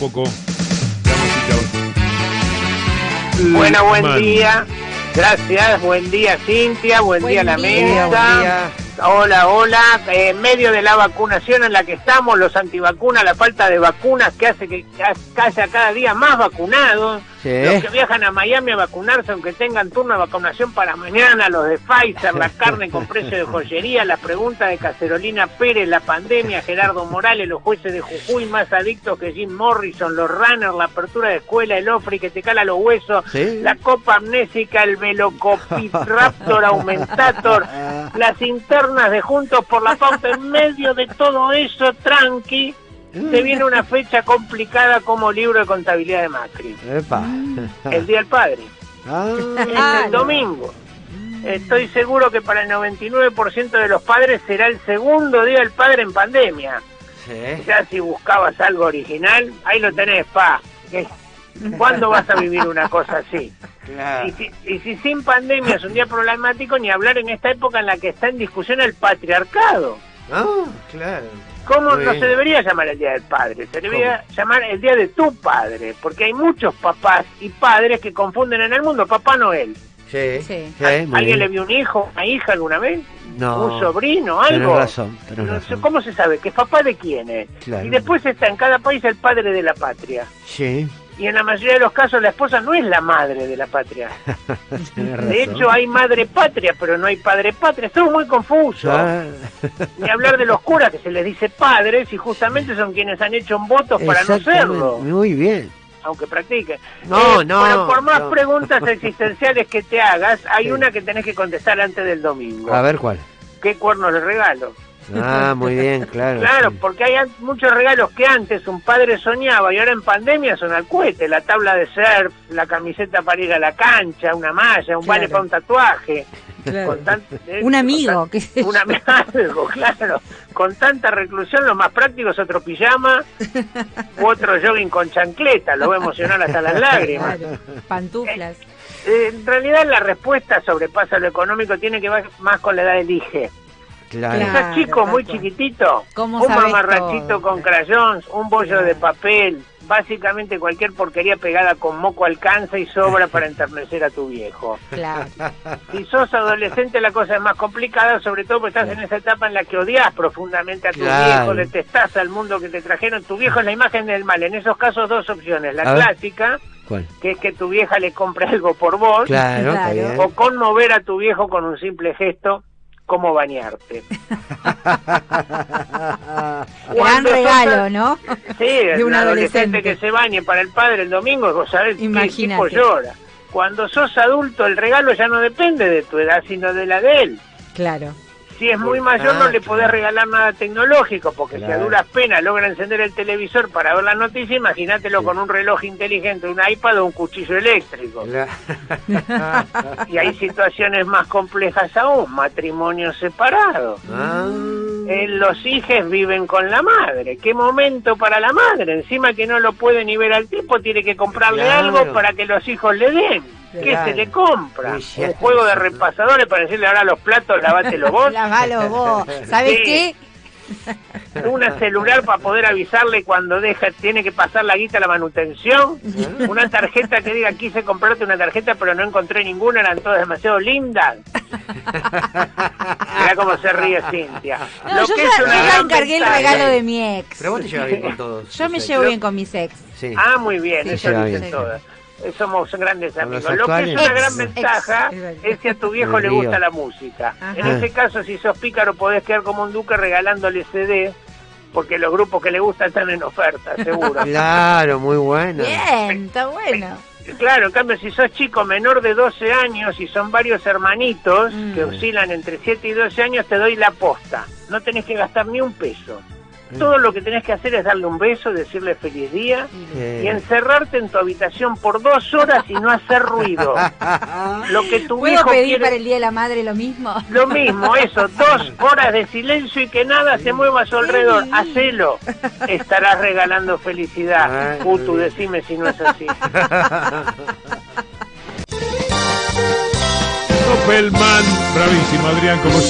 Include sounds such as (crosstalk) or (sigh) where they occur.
poco. Bueno, buen Man. día. Gracias, buen día Cintia, buen, Buen día la día, mesa. Hola, hola. Eh, En medio de la vacunación en la que estamos, los antivacunas, la falta de vacunas que hace que que haya cada día más vacunados. Sí. Los que viajan a Miami a vacunarse, aunque tengan turno de vacunación para mañana, los de Pfizer, la (laughs) carne con precio de joyería, la pregunta de Cacerolina Pérez, la pandemia, Gerardo Morales, los jueces de Jujuy más adictos que Jim Morrison, los runners, la apertura de escuela, el ofri que te cala los huesos, Sí. la copa amnésica, el velocopiraptor aumentator, (laughs) las internas de Juntos por la Pauta, en medio de todo eso, tranqui, se viene una fecha complicada como libro de contabilidad de Macri. Epa. El Día del Padre. Ah, Es el domingo. Estoy seguro que para el 99% de los padres será el segundo Día del Padre en pandemia. sí. Ya si buscabas algo original, ahí lo tenés, pa. ¿Cuándo vas a vivir una cosa así? Claro. Y si, y si sin pandemia es un día problemático, ni hablar en esta época en la que está en discusión el patriarcado. Ah, claro. ¿Cómo no se debería llamar el Día del Padre? Se debería llamar el Día de tu Padre, porque hay muchos papás y padres que confunden en el mundo Papá Noel. Sí. Sí. ¿Alguien bien. le vio un hijo, una hija alguna vez? No. ¿Un sobrino, Tenés algo? razón, tenés No sé, razón. ¿Cómo se sabe? ¿Que papá de quién es? Claro. Y después está en cada país el padre de la patria. Sí. Y en la mayoría de los casos la esposa no es la madre de la patria. (laughs) De hecho hay madre patria, pero no hay padre patria. Esto muy confuso. Ah, Ni hablar de los curas que se les dice padres y justamente son quienes han hecho votos para no serlo, Muy bien. aunque practiquen. No, no, Pero por más no. preguntas existenciales que te hagas, hay una que tenés que contestar antes del domingo. A ver cuál. ¿Qué cuernos le regalo? Ah, muy bien, claro. Claro, sí. porque hay muchos regalos que antes un padre soñaba y ahora en pandemia son al cohete. La tabla de surf, la camiseta para ir a la cancha, una malla, un vale Claro. para un tatuaje. Claro. Con eh, Un amigo, con tan- un ami- (laughs) algo, claro. Con tanta reclusión, lo más práctico es otro pijama u (laughs) otro jogging con chancleta. Lo va a emocionar hasta las lágrimas. Claro. Pantuflas. Eh, en realidad, la respuesta sobrepasa lo económico, tiene que ver más con la edad del hije. Claro. Quizás chico, muy chiquitito, ¿Cómo un mamarrachito todo? con crayons, un bollo de papel, básicamente cualquier porquería pegada con moco alcanza y sobra para enternecer a tu viejo. Claro. Si sos adolescente la cosa es más complicada, sobre todo porque estás en esa etapa en la que odias profundamente a tu Claro. viejo, detestás al mundo que te trajeron. Tu viejo es la imagen del mal. En esos casos dos opciones. La A ver. clásica, ¿Cuál? que es que tu vieja le compre algo por vos, Claro, o conmover a tu viejo con un simple gesto como bañarte. (laughs) Gran regalo, ¿no? Sí, de un adolescente. adolescente. que se bañe para el padre el domingo, vos sabés qué Imagínate. tipo llora. Cuando sos adulto, el regalo ya no depende de tu edad, sino de la de él. Claro. Si es muy mayor, Ah, no le claro. podés regalar nada tecnológico, porque si a duras penas logra encender el televisor para ver la noticia, imagínatelo Sí. con un reloj inteligente, un iPad o un cuchillo eléctrico. Claro. (laughs) Y hay situaciones más complejas aún, matrimonios separados. Ah, Eh, los hijos viven con la madre. ¿Qué momento para la madre? Encima que no lo puede ni ver al tipo, tiene que comprarle algo para que los hijos le den. ¿Qué se le compra? Un juego de repasadores para decirle ahora los platos, lavátelo (laughs) vos. Lavalo vos. ¿Sabes Sí. qué? (laughs) Una celular para poder avisarle cuando deja, tiene que pasar la guita a la manutención. Una tarjeta que diga, quise comprarte una tarjeta, pero no encontré ninguna, eran todas demasiado lindas. Mirá cómo se ríe Cintia. No, yo ya, yo ya gran encargué el regalo de mi ex. Pero vos te llevas bien con todos. Yo me llevo bien con mis ex. Sí. Ah, muy bien, Sí, eso dicen todas. Eh, Somos grandes amigos. Lo que es una gran ventaja es que a tu viejo le gusta la música. Ajá. En ese caso, si sos pícaro, podés quedar como un duque regalándole CD, porque los grupos que le gustan están en oferta, seguro. (laughs) Claro, muy bueno. Bien, está bueno. Claro, en cambio, si sos chico menor de 12 años y son varios hermanitos Mm. que oscilan entre 7 y 12 años, te doy la posta. No tenés que gastar ni un peso. Todo lo que tenés que hacer es darle un beso, decirle feliz día y encerrarte en tu habitación por dos horas y no hacer ruido. (laughs) Lo que tu ¿Puedo hijo pedir quiere... para el Día de la Madre lo mismo? Lo mismo, (laughs) eso, dos horas de silencio y que nada se mueva a su alrededor. Hacelo. Estarás regalando felicidad. Ah, Putu, bien. decime si no es así. Doppelman, bravísimo, Adrián, como